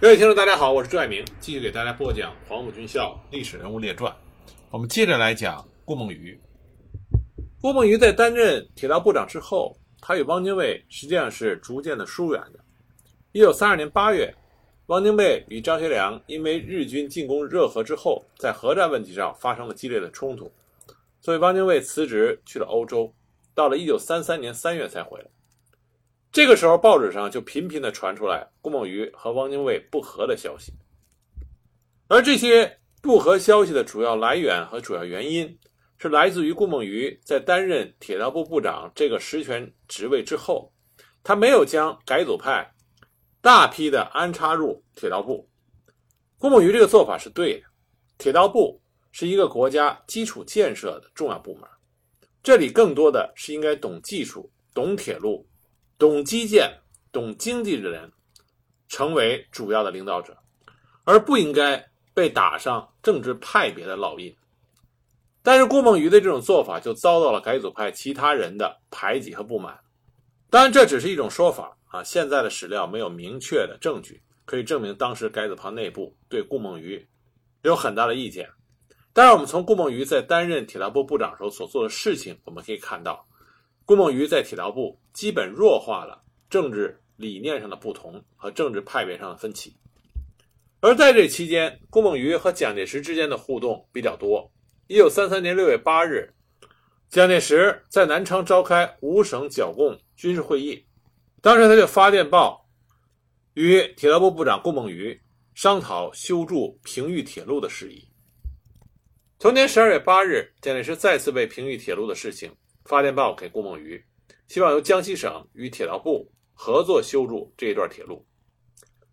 各位听众，大家好，我是朱爱明，继续给大家播讲《黄埔军校历史人物列传》。我们接着来讲顾梦渔。顾梦渔在担任铁道部长之后，他与汪精卫实际上是逐渐的疏远的。一九三二年八月，汪精卫与张学良因为日军进攻热河之后，在核战问题上发生了激烈的冲突，所以汪精卫辞职去了欧洲，到了一九三三年三月才回来。这个时候，报纸上就频频地传出来顾梦渔和汪精卫不和的消息，而这些不和消息的主要来源和主要原因，是来自于顾梦渔在担任铁道部部长这个实权职位之后，他没有将改组派大批的安插入铁道部。顾梦渔这个做法是对的，铁道部是一个国家基础建设的重要部门，这里更多的是应该懂技术、懂铁路。懂基建、懂经济的人，成为主要的领导者，而不应该被打上政治派别的烙印。但是顾梦渔的这种做法就遭到了改组派其他人的排挤和不满。当然，这只是一种说法啊，现在的史料没有明确的证据可以证明当时改组派内部对顾梦渔有很大的意见。当然，我们从顾梦渔在担任铁道部部长时候所做的事情，我们可以看到。顾梦渔在铁道部基本弱化了政治理念上的不同和政治派别上的分歧，而在这期间，顾梦渔和蒋介石之间的互动比较多。一九三三年六月八日，蒋介石在南昌召开五省剿共军事会议，当时他就发电报与铁道部部长顾梦渔商讨修筑平豫铁路的事宜。同年十二月八日，蒋介石再次为平豫铁路的事情。发电报给顾梦渔，希望由江西省与铁道部合作修筑这一段铁路。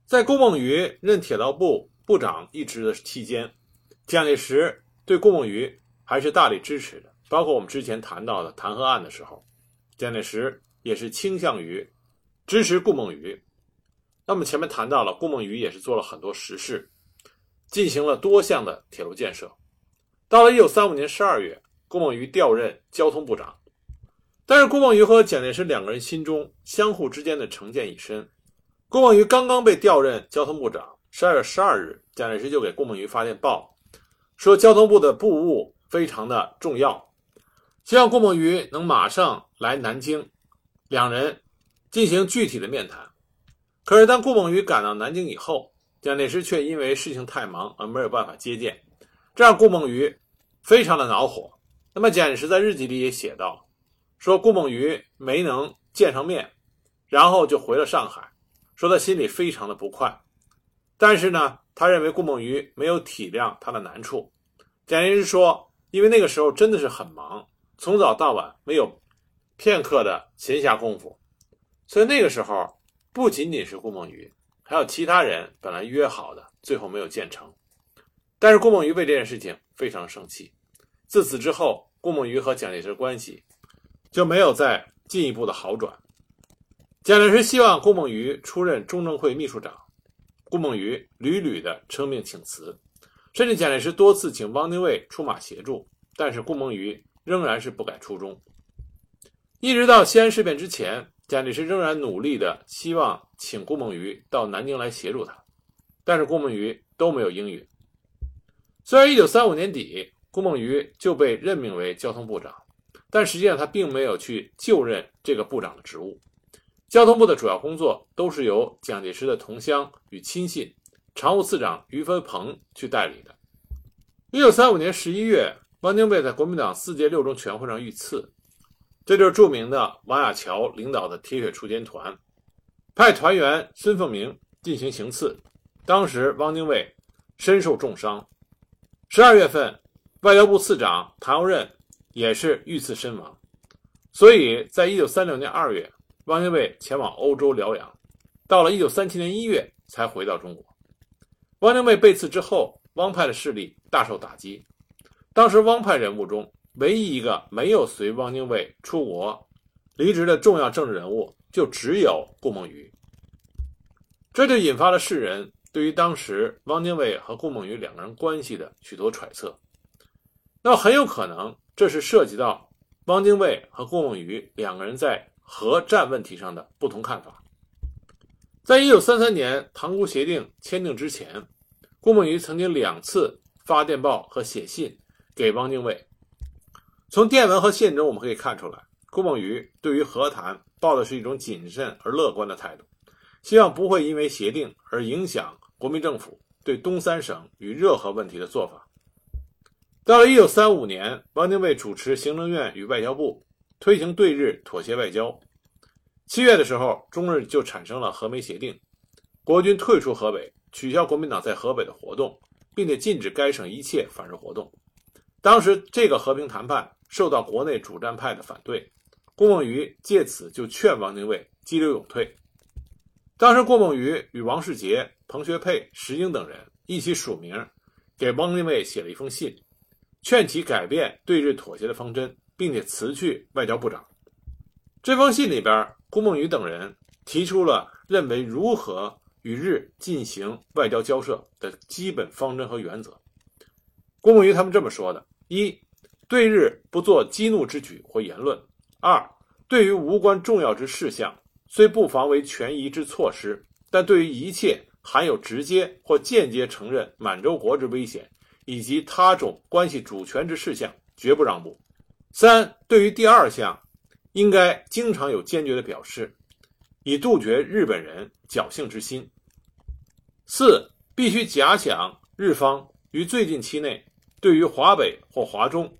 在顾梦渔任铁道部部长一职的期间，蒋介石对顾梦渔还是大力支持的。包括我们之前谈到的弹劾案的时候，蒋介石也是倾向于支持顾梦渔。那么前面谈到了，顾梦渔也是做了很多实事，进行了多项的铁路建设。到了一九三五年十二月，顾梦渔调任交通部长。但是顾梦渔和蒋介石两个人心中相互之间的成见已深。顾梦渔刚刚被调任交通部长，十二月十二日，蒋介石就给顾梦渔发电报，说交通部的部务非常的重要，希望顾梦渔能马上来南京，两人进行具体的面谈。可是当顾梦渔赶到南京以后，蒋介石却因为事情太忙而没有办法接见，这让顾梦渔非常的恼火。那么蒋介石在日记里也写道。说顾梦渔没能见上面，然后就回了上海，说他心里非常的不快，但是呢，他认为顾梦渔没有体谅他的难处。蒋介石说，因为那个时候真的是很忙，从早到晚没有片刻的闲暇功夫，所以那个时候不仅仅是顾梦渔，还有其他人本来约好的，最后没有建成。但是顾梦渔为这件事情非常生气。自此之后，顾梦渔和蒋介石关系。就没有再进一步的好转。蒋介石希望顾梦渔出任中正会秘书长，顾梦渔屡屡的称病请辞，甚至蒋介石多次请汪精卫出马协助，但是顾梦渔仍然是不改初衷。一直到西安事变之前，蒋介石仍然努力的希望请顾梦渔到南京来协助他，但是顾梦渔都没有应允。虽然1935年底，顾梦渔就被任命为交通部长。但实际上，他并没有去就任这个部长的职务。交通部的主要工作都是由蒋介石的同乡与亲信常务次长于飞鹏去代理的。一九三五年十一月，汪精卫在国民党四届六中全会上遇刺，这就是著名的王亚樵领导的铁血锄奸团，派团员孙凤鸣进行行刺，当时汪精卫身受重伤。十二月份，外交部次长谭耀任。也是遇刺身亡，所以在一九三六年二月，汪精卫前往欧洲疗养，到了一九三七年一月才回到中国。汪精卫被刺之后，汪派的势力大受打击。当时汪派人物中唯一一个没有随汪精卫出国离职的重要政治人物，就只有顾梦渔。这就引发了世人对于当时汪精卫和顾梦渔两个人关系的许多揣测。那很有可能。这是涉及到汪精卫和顾梦渔两个人在核战问题上的不同看法。在一九三三年塘沽协定签订之前，顾孟余曾经两次发电报和写信给汪精卫。从电文和信中我们可以看出来，顾孟余对于和谈抱的是一种谨慎而乐观的态度，希望不会因为协定而影响国民政府对东三省与热河问题的做法。到了一九三五年，汪精卫主持行政院与外交部推行对日妥协外交。七月的时候，中日就产生了和美协定，国军退出河北，取消国民党在河北的活动，并且禁止该省一切反日活动。当时这个和平谈判受到国内主战派的反对，顾孟余借此就劝汪精卫激流勇退。当时顾孟余与王世杰、彭学沛、石英等人一起署名给汪精卫写了一封信，劝其改变对日妥协的方针，并且辞去外交部长。这封信里边。顾梦雨等人提出了认为如何与日进行外交交涉的基本方针和原则。顾梦雨他们这么说的：一，对日不做激怒之举或言论；二，对于无关重要之事项，虽不妨为权宜之措施，但对于一切含有直接或间接承认满洲国之危险以及他种关系主权之事项，绝不让步。三，对于第二项。应该经常有坚决的表示，以杜绝日本人侥幸之心。四，必须假想日方于最近期内对于华北或华中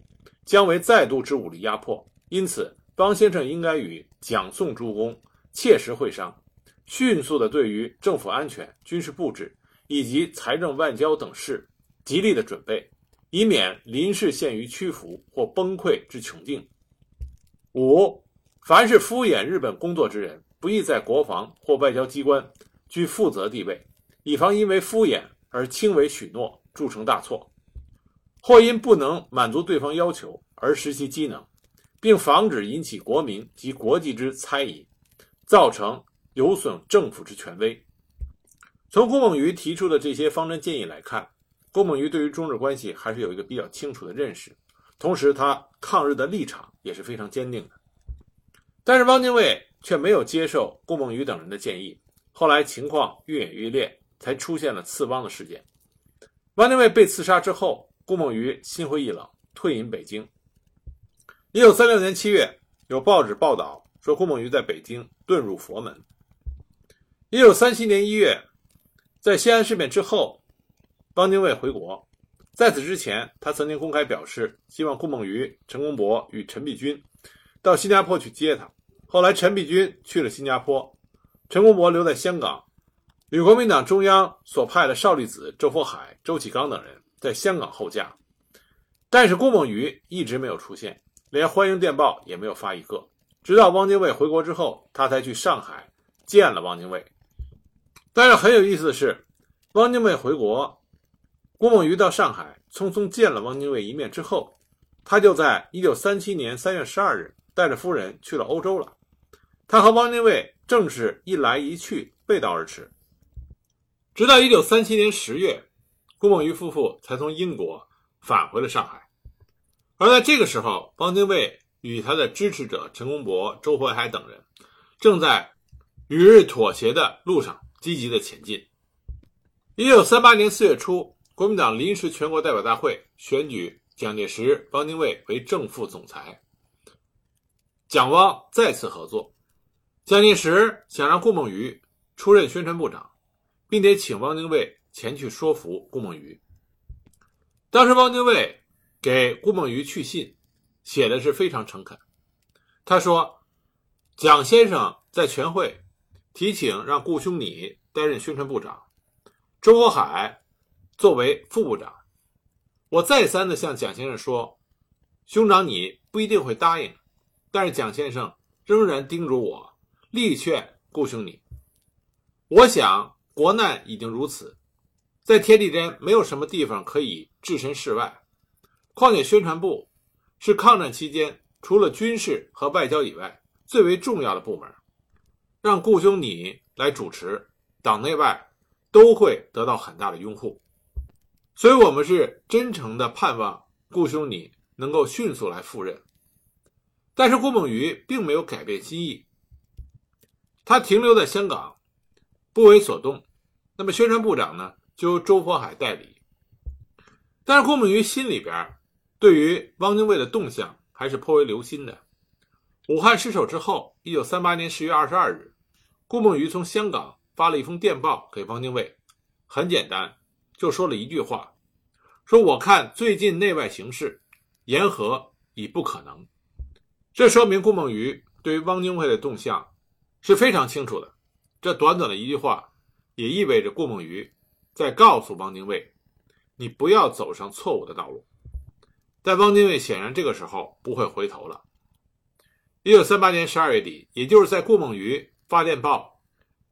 将为再度之武力压迫，因此方先生应该与蒋宋诸公切实会商，迅速的对于政府安全、军事布置以及财政外交等事极力的准备，以免临时陷于屈服或崩溃之窘境。五。凡是敷衍日本工作之人，不宜在国防或外交机关居负责地位，以防因为敷衍而轻为许诺，铸成大错；或因不能满足对方要求而失其机能，并防止引起国民及国际之猜疑，造成有损政府之权威。从郭孟余提出的这些方针建议来看，郭孟余对于中日关系还是有一个比较清楚的认识，同时他抗日的立场也是非常坚定的。但是汪精卫却没有接受顾孟余等人的建议，后来情况越演越烈，才出现了刺汪的事件。汪精卫被刺杀之后，顾孟余心灰意冷，退隐北京。一九三六年七月，有报纸报道说顾孟余在北京遁入佛门。一九三七年一月，在西安事变之后，汪精卫回国，在此之前，他曾经公开表示希望顾梦余、陈公博与陈璧君到新加坡去接他。后来，陈璧君去了新加坡，陈公博留在香港，与国民党中央所派的少利子、周佛海、周启刚等人在香港候驾。但是，顾梦余一直没有出现，连欢迎电报也没有发一个。直到汪精卫回国之后，他才去上海见了汪精卫。但是很有意思的是，汪精卫回国，郭孟余到上海匆匆见了汪精卫一面之后，他就在1937年3月12日带着夫人去了欧洲了。他和汪精卫正是一来一去，背道而驰。直到一九三七年十月，顾孟余夫妇才从英国返回了上海。而在这个时候，汪精卫与他的支持者陈公博、周佛海等人正在与日妥协的路上积极的前进。一九三八年四月初，国民党临时全国代表大会选举蒋介石、汪精卫为正副总裁，蒋汪再次合作。蒋介石想让顾孟余出任宣传部长，并且请汪精卫前去说服顾孟余。当时汪精卫给顾孟余去信，写的是非常诚恳。他说：“蒋先生在全会提请让顾兄你担任宣传部长，周佛海作为副部长。我再三的向蒋先生说，兄长你不一定会答应，但是蒋先生仍然叮嘱我。”力劝顾兄你，我想国难已经如此，在天地间没有什么地方可以置身事外。况且宣传部是抗战期间除了军事和外交以外最为重要的部门，让顾兄你来主持，党内外都会得到很大的拥护。所以，我们是真诚的盼望顾兄你能够迅速来赴任。但是，顾孟余并没有改变心意。他停留在香港，不为所动。那么宣传部长呢，就由周佛海代理。但是顾孟余心里边对于汪精卫的动向还是颇为留心的。武汉失守之后，一九三八年十月二十二日，顾孟余从香港发了一封电报给汪精卫，很简单，就说了一句话：“说我看最近内外形势，言和已不可能。”这说明顾孟余对于汪精卫的动向是非常清楚的。这短短的一句话，也意味着顾孟余在告诉汪精卫：“你不要走上错误的道路。”但汪精卫显然这个时候不会回头了。一九三八年十二月底，也就是在顾孟余发电报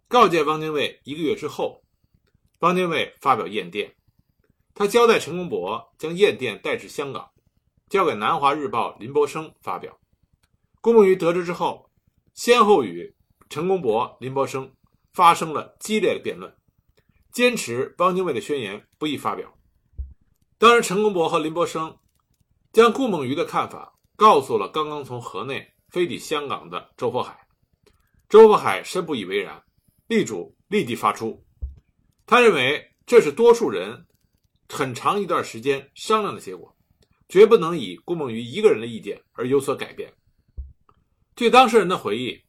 告诫汪精卫一个月之后，汪精卫发表唁电，他交代陈公博将唁电带至香港，交给《南华日报》林伯生发表。顾孟余得知之后，先后与陈公博、林伯生发生了激烈的辩论，坚持汪精卫的宣言不宜发表。当时，陈公博和林伯生将顾孟余的看法告诉了刚刚从河内。飞抵香港的周佛海，周佛海深不以为然，力主立即发出。他认为这是多数人很长一段时间商量的结果，绝不能以顾梦余一个人的意见而有所改变。据当事人的回忆，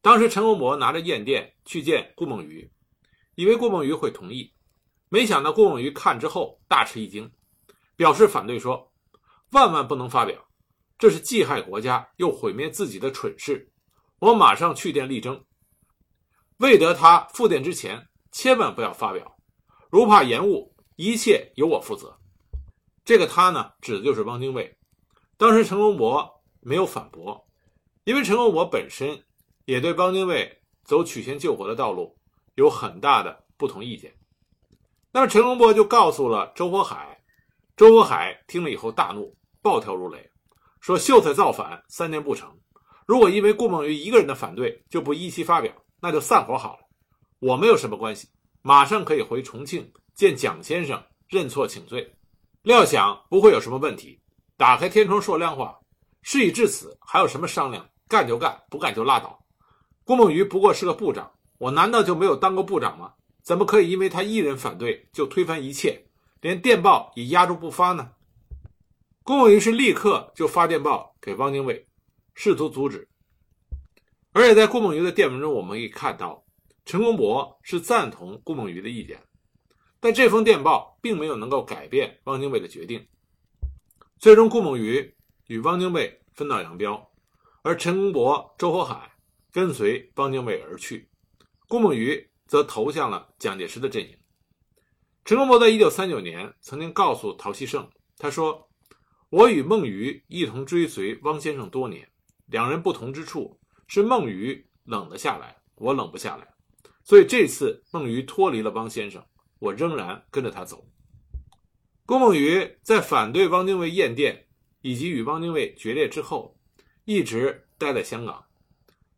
当时陈公博拿着唁电去见顾梦余，以为顾梦余会同意，没想到顾梦余看之后大吃一惊，表示反对说：“万万不能发表。”这是既害国家又毁灭自己的蠢事，我马上去电力争。未得他复电之前，千万不要发表。如怕延误，一切由我负责。这个他呢，指的就是汪精卫。当时陈公博没有反驳，因为陈公博本身也对汪精卫走曲线救国的道路有很大的不同意见。那么陈公博就告诉了周佛海，周佛海听了以后大怒，暴跳如雷。说秀才造反三年不成，如果因为顾孟余一个人的反对就不依期发表，那就散伙好了。我没有什么关系，马上可以回重庆见蒋先生认错请罪。料想不会有什么问题，打开天窗说亮话。事已至此，还有什么商量？干就干，不干就拉倒。顾孟余不过是个部长，我难道就没有当过部长吗？怎么可以因为他一人反对就推翻一切，连电报也压住不发呢？顾孟余是立刻就发电报给汪精卫，试图阻止。而且在顾孟余的电文中，我们可以看到，陈公博是赞同顾梦渔的意见，但这封电报并没有能够改变汪精卫的决定。最终，顾梦渔与汪精卫分道扬镳，而陈公博、周佛海跟随汪精卫而去，顾梦渔则投向了蒋介石的阵营。陈公博在一九三九年曾经告诉陶希圣，他说。我与孟余一同追随汪先生多年，两人不同之处是孟余冷了下来，我冷不下来。所以这次孟余脱离了汪先生，我仍然跟着他走。郭孟余在反对汪精卫验电以及与汪精卫决裂之后，一直待在香港。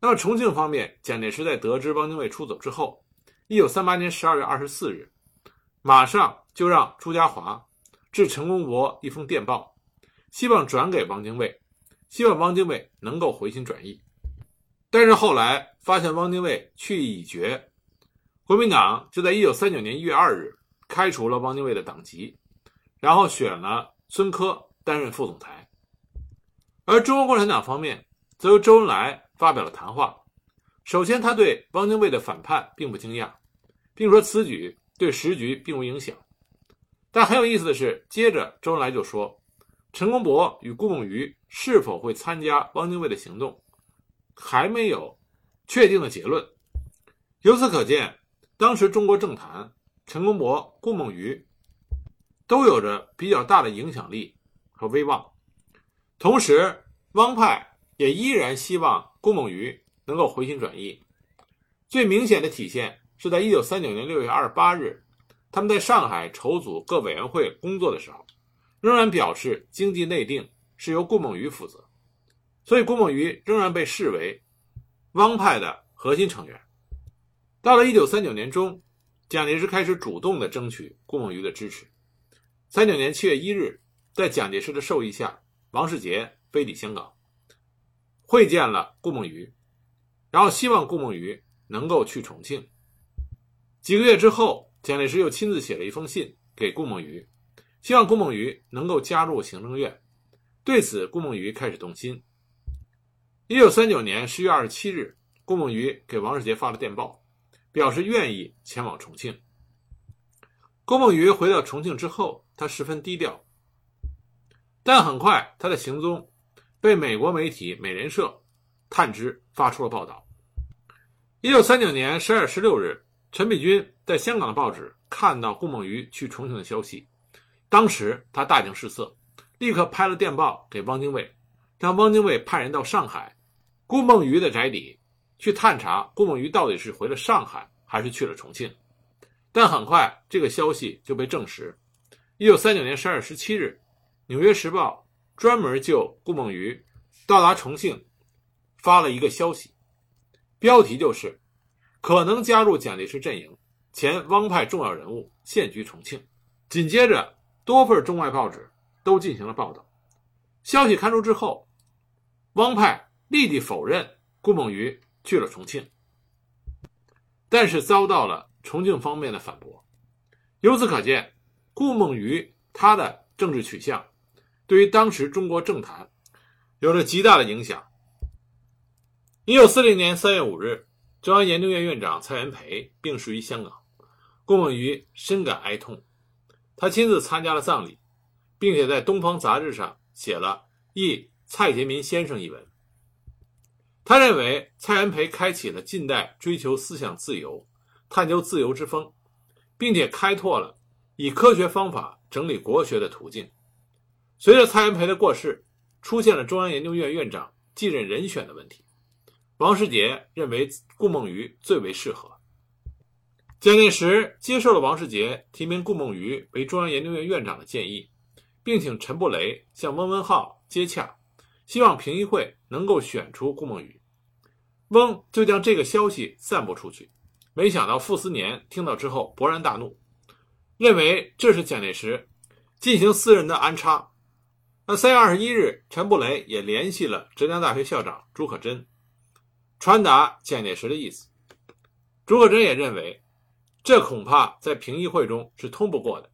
那么重庆方面，蒋介石在得知汪精卫出走之后，一九三八年十二月二十四日，马上就让朱家骅致陈公博一封电报。希望转给汪精卫，希望汪精卫能够回心转意。但是后来发现汪精卫去意已决，国民党就在一九三九年一月二日开除了汪精卫的党籍，然后选了孙科担任副总裁。而中国共产党方面则由周恩来发表了谈话。首先，他对汪精卫的反叛并不惊讶，并说此举对时局并无影响。但很有意思的是，接着周恩来就说。陈公博与顾孟余是否会参加汪精卫的行动，还没有确定的结论。由此可见，当时中国政坛，陈公博、顾孟余都有着比较大的影响力和威望。同时，汪派也依然希望顾孟余能够回心转意。最明显的体现是在1939年6月28日，他们在上海筹组各委员会工作的时候。仍然表示经济内定是由顾孟余负责，所以顾孟余仍然被视为汪派的核心成员。到了一九三九年中，蒋介石开始主动的争取顾孟余的支持。三九年七月一日，在蒋介石的授意下，王世杰飞抵香港，会见了顾孟余，然后希望顾孟余能够去重庆。几个月之后，蒋介石又亲自写了一封信给顾梦渔，希望顾梦渔能够加入行政院。对此，顾梦渔开始动心。一九三九年十月二十七日，顾梦渔给王世杰发了电报，表示愿意前往重庆。顾梦渔回到重庆之后，他十分低调，但很快他的行踪被美国媒体美联社探知，发出了报道。一九三九年十二月十六日，陈璧君在香港的报纸看到顾梦渔去重庆的消息，当时他大惊失色，立刻拍了电报给汪精卫，让汪精卫派人到上海。顾梦渔的宅邸去探查顾梦渔到底是回了上海还是去了重庆，但很快这个消息就被证实。一九三九年十二月十七日，《纽约时报》专门就顾梦渔到达重庆发了一个消息，标题就是“可能加入蒋介石阵营，前汪派重要人物现居重庆”。紧接着，多份中外报纸都进行了报道。消息刊出之后，汪派。立即否认顾梦渔去了重庆，但是遭到了重庆方面的反驳。由此可见，顾梦渔他的政治取向对于当时中国政坛有着极大的影响。一九四零年三月五日，中央研究院院长蔡元培病逝于香港，顾梦渔深感哀痛，他亲自参加了葬礼，并且在《东方》杂志上写了《忆蔡杰民先生》一文。他认为蔡元培开启了近代追求思想自由、探究自由之风，并且开拓了以科学方法整理国学的途径。随着蔡元培的过世，出现了中央研究院院长继任人选的问题。王世杰认为顾梦渔最为适合。蒋介石接受了王世杰提名顾梦渔为中央研究院院长的建议，并请陈布雷向温文浩接洽。希望评议会能够选出顾梦渔，翁就将这个消息散布出去。没想到傅斯年听到之后勃然大怒，认为这是蒋介石进行私人的安插。那三月二十一日，陈布雷也联系了浙江大学校长朱可桢，传达蒋介石的意思。朱可桢也认为，这恐怕在评议会中是通不过的。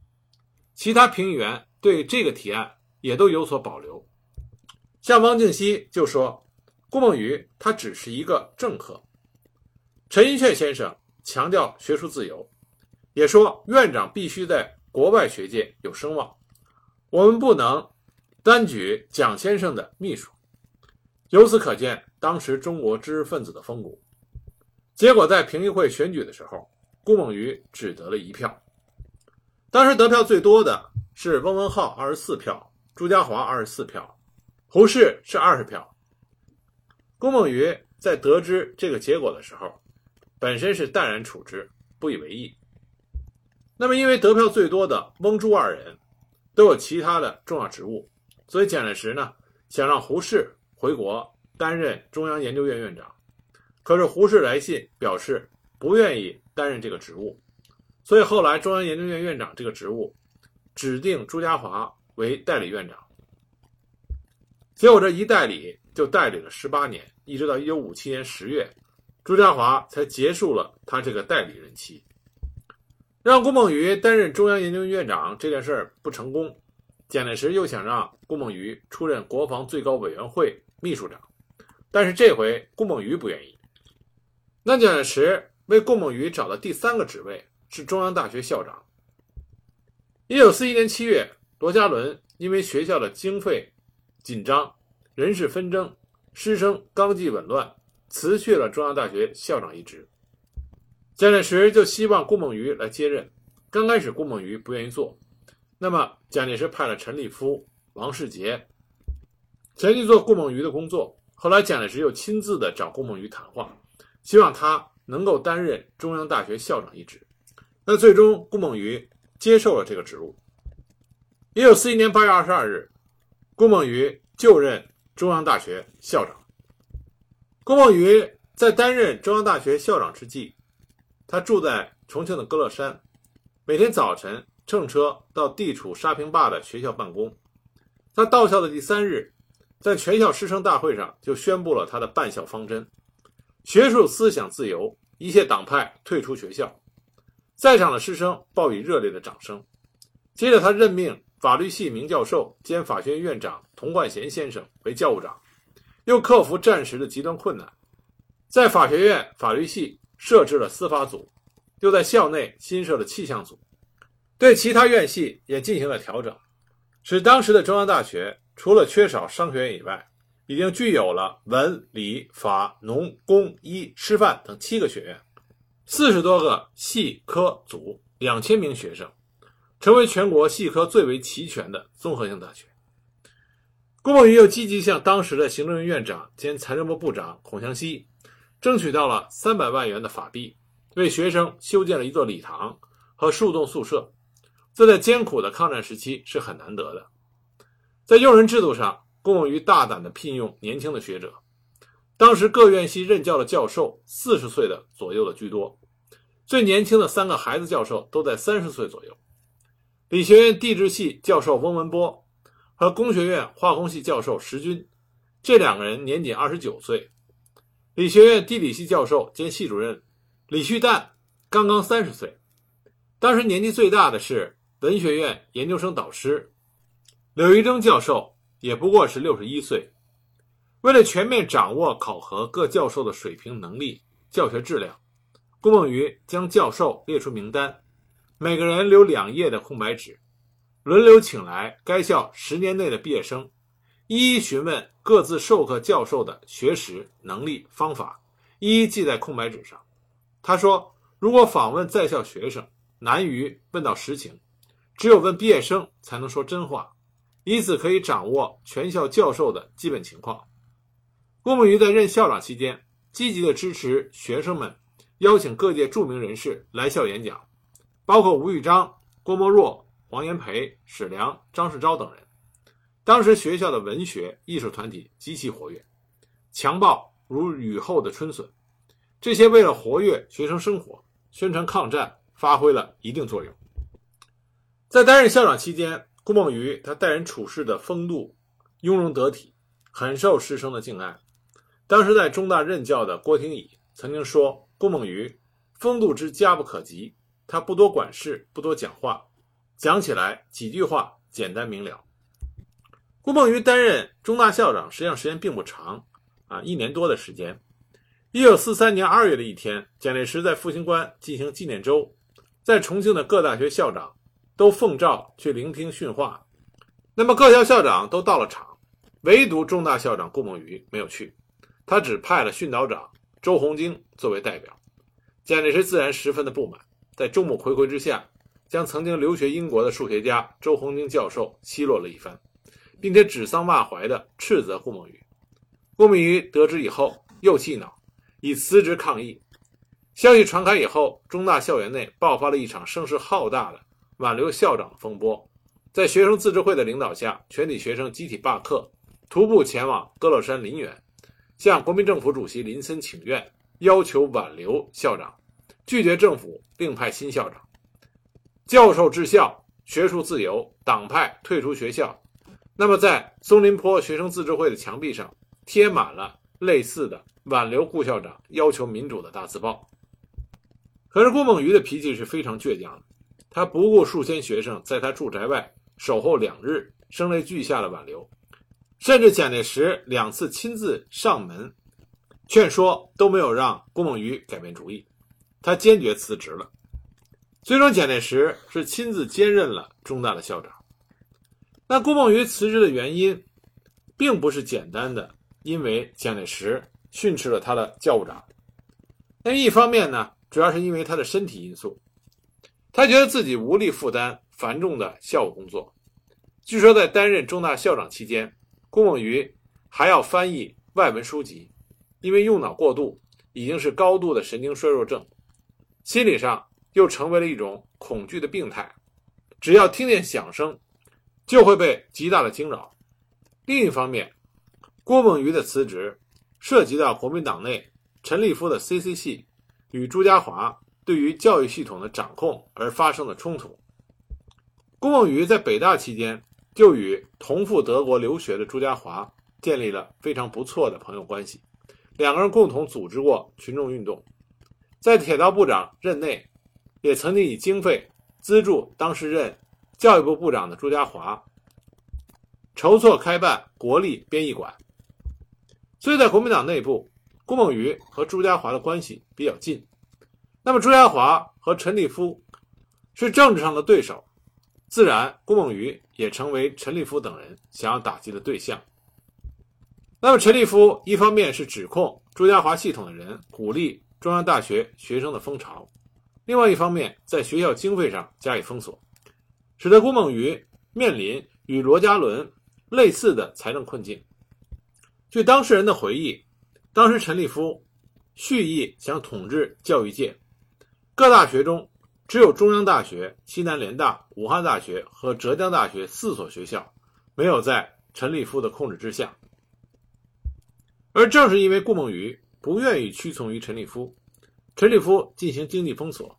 其他评议员对这个提案也都有所保留。像汪敬熙就说，顾梦渔他只是一个政客。陈寅恪先生强调学术自由，也说院长必须在国外学界有声望，我们不能单举蒋先生的秘书。由此可见，当时中国知识分子的风骨。结果在评议会选举的时候，顾梦渔只得了一票。当时得票最多的是翁文浩，二十四票；朱家骅，二十四票。胡适是二十票。顾梦渔在得知这个结果的时候，本身是淡然处之，不以为意。那么，因为得票最多的翁朱二人都有其他的重要职务，所以蒋介石呢想让胡适回国担任中央研究院院长。可是胡适来信表示不愿意担任这个职务，所以后来中央研究院院长这个职务指定朱家骅为代理院长。结果这一代理就代理了十八年，一直到一九五七年十月，朱家骅才结束了他这个代理任期。让顾梦渔担任中央研究院院长这件事儿不成功，蒋介石又想让顾梦渔出任国防最高委员会秘书长，但是这回顾梦渔不愿意。那蒋介石为顾梦渔找的第三个职位是中央大学校长。一九四一年七月，罗家伦因为学校的经费。紧张，人事纷争，师生纲纪紊乱，辞去了中央大学校长一职。蒋介石就希望顾梦渔来接任。刚开始顾梦渔不愿意做，那么蒋介石派了陈立夫、王世杰前去做顾梦渔的工作。后来蒋介石又亲自的找顾梦渔谈话，希望他能够担任中央大学校长一职。那最终顾梦渔接受了这个职务。一九四一年八月二十二日。顾梦渔就任中央大学校长。郭梦雨在担任中央大学校长之际，他住在重庆的歌乐山，每天早晨乘车到地处沙坪坝的学校办公。他到校的第三日，在全校师生大会上就宣布了他的办校方针：学术思想自由，一切党派退出学校。在场的师生报以热烈的掌声。接着，他任命法律系名教授兼法学院院长童贯贤先生为教务长，又克服战时的极端困难，在法学院法律系设置了司法组，又在校内新设了气象组，对其他院系也进行了调整，使当时的中央大学除了缺少商学院以外，已经具有了文、理、法、农、工、医、师范等七个学院，四十多个系科组，两千名学生，成为全国系科最为齐全的综合性大学。顾孟余又积极向当时的行政院院长兼财政部部长孔祥熙争取到了三百万元的法币，为学生修建了一座礼堂和数栋宿舍，这在艰苦的抗战时期是很难得的。在用人制度上，顾孟余大胆地聘用年轻的学者，当时各院系任教的教授四十岁的左右的居多，最年轻的三个孩子教授都在三十岁左右。理学院地质系教授翁文波和工学院化工系教授石军，这两个人年仅二十九岁。理学院地理系教授兼系主任李旭旦刚刚三十岁。当时年纪最大的是文学院研究生导师柳玉征教授。也不过是六十一岁。为了全面掌握考核各教授的水平、能力、教学质量，顾孟余将教授列出名单，每个人留两页的空白纸，轮流请来该校十年内的毕业生，一一询问各自授课教授的学识、能力、方法，一一记在空白纸上。他说：“如果访问在校学生，难于问到实情，只有问毕业生才能说真话。”以此可以掌握全校教授的基本情况。顾孟余在任校长期间，积极的支持学生们邀请各界著名人士来校演讲，包括吴玉章、郭沫若、黄炎培、史良、张世钊等人。当时学校的文学艺术团体极其活跃，强暴如雨后的春笋。这些为了活跃学生生活、宣传抗战，发挥了一定作用。在担任校长期间，顾孟余他待人处事的风度雍容得体，很受师生的敬爱。当时在中大任教的郭廷乙曾经说：“顾孟余风度之佳不可及，他不多管事，不多讲话，讲起来几句话简单明了。”顾梦余担任中大校长，实际上时间并不长啊，一年多的时间。一九四三年二月的一天，蒋介石在复兴关进行纪念周，在重庆的各大学校长。都奉诏去聆听训话，那么各校校长都到了场，唯独中大校长顾梦余没有去，他只派了训导长周鸿经作为代表。蒋介石自然十分的不满，在众目睽睽之下，将曾经留学英国的数学家周鸿经教授奚落了一番，并且指桑骂槐的斥责顾孟余。顾孟余得知以后又气恼，以辞职抗议。消息传开以后，中大校园内爆发了一场声势浩大的。挽留校长的风波，在学生自治会的领导下，全体学生集体罢课，徒步前往歌乐山林园，向国民政府主席林森请愿，要求挽留校长，拒绝政府另派新校长。教授治校，学术自由，党派退出学校。那么，在松林坡学生自治会的墙壁上贴满了类似的挽留顾校长、要求民主的大字报。可是顾孟余的脾气是非常倔强的。他不顾数千学生在他住宅外守候两日，声泪俱下的挽留，甚至蒋介石两次亲自上门劝说，都没有让顾孟余改变主意，他坚决辞职了。最终，蒋介石是亲自兼任了中大的校长。那顾孟余辞职的原因，并不是简单的因为蒋介石训斥了他的教务长，那一方面呢，主要是因为他的身体因素。他觉得自己无力负担繁重的校务工作。据说在担任中大校长期间，顾孟余还要翻译外文书籍，因为用脑过度，已经是高度的神经衰弱症，心理上又成为了一种恐惧的病态，只要听见响声，就会被极大的惊扰。另一方面，郭梦余的辞职涉及到国民党内陈立夫的 CC 系与朱家骅。对于教育系统的掌控而发生的冲突，郭梦余在北大期间就与同赴德国留学的朱家骅建立了非常不错的朋友关系，两个人共同组织过群众运动。在铁道部长任内，也曾经以经费资助当时任教育部部长的朱家骅，筹措开办国立编译馆。所以在国民党内部，郭梦渔和朱家骅的关系比较近。那么朱家骅和陈立夫是政治上的对手，自然郭梦渔也成为陈立夫等人想要打击的对象。那么陈立夫一方面是指控朱家骅系统的人鼓励中央大学学生的风潮，另外一方面在学校经费上加以封锁，使得郭梦渔面临与罗家伦类似的财政困境。据当事人的回忆，当时陈立夫蓄意想统治教育界。各大学中，只有中央大学、西南联大、武汉大学和浙江大学四所学校没有在陈立夫的控制之下。而正是因为顾梦渔不愿意屈从于陈立夫，陈立夫进行经济封锁，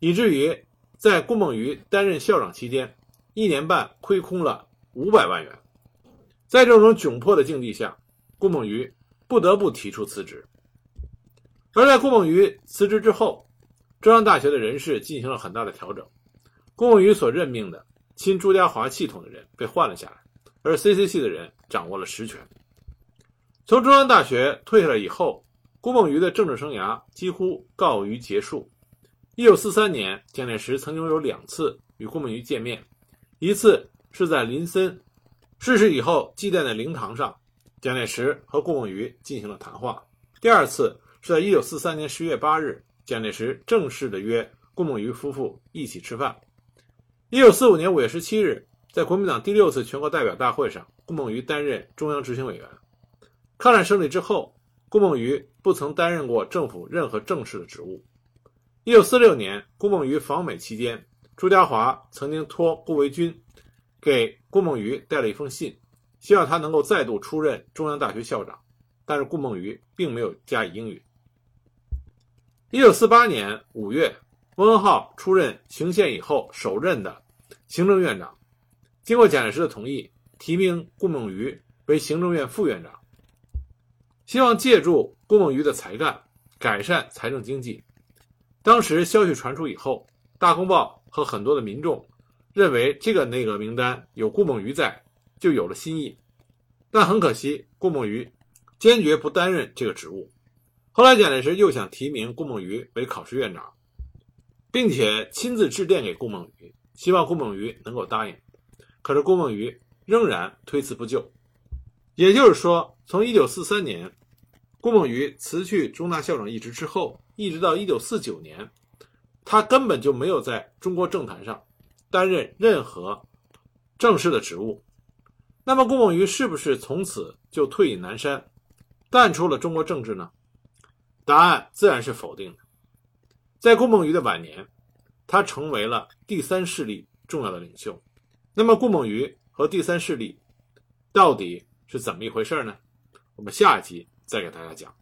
以至于在顾梦渔担任校长期间，一年半亏空了五百万元。在这种窘迫的境地下，顾梦渔不得不提出辞职。而在顾梦渔辞职之后，中央大学的人事进行了很大的调整，顾梦渔所任命的亲朱家骅系统的人被换了下来，而 CC 系的人掌握了实权。从中央大学退下来以后，顾梦渔的政治生涯几乎告于结束。1943年，蒋介石曾经有两次与顾梦渔见面，一次是在林森逝世以后祭奠的灵堂上，蒋介石和顾梦渔进行了谈话；第二次是在1943年10月8日。蒋介石正式的约顾梦渔夫妇一起吃饭。一九四五年五月十七日，在国民党第六次全国代表大会上，顾梦渔担任中央执行委员。抗战胜利之后，顾梦渔不曾担任过政府任何正式的职务。一九四六年，顾梦渔访美期间，朱家骅曾经托顾维钧给顾梦渔带了一封信，希望他能够再度出任中央大学校长，但是顾梦渔并没有加以应允。一九四八年五月，翁文浩出任行宪以后首任的行政院长，经过蒋介石的同意，提名顾梦渔为行政院副院长，希望借助顾梦渔的才干改善财政经济。当时消息传出以后，《大公报》和很多的民众认为这个内阁名单有顾梦渔在，就有了新意。但很可惜，顾梦渔坚决不担任这个职务。后来，蒋介石又想提名顾梦渔为考试院长，并且亲自致电给顾梦渔，希望顾梦渔能够答应。可是顾梦渔仍然推辞不就。也就是说，从1943年顾梦渔辞去中大校长一职之后，一直到1949年，他根本就没有在中国政坛上担任任何正式的职务。那么，顾梦渔是不是从此就退隐南山，淡出了中国政治呢？答案自然是否定的。在顾梦渔的晚年，他成为了第三势力重要的领袖。那么，顾梦渔和第三势力到底是怎么一回事呢？我们下一集再给大家讲。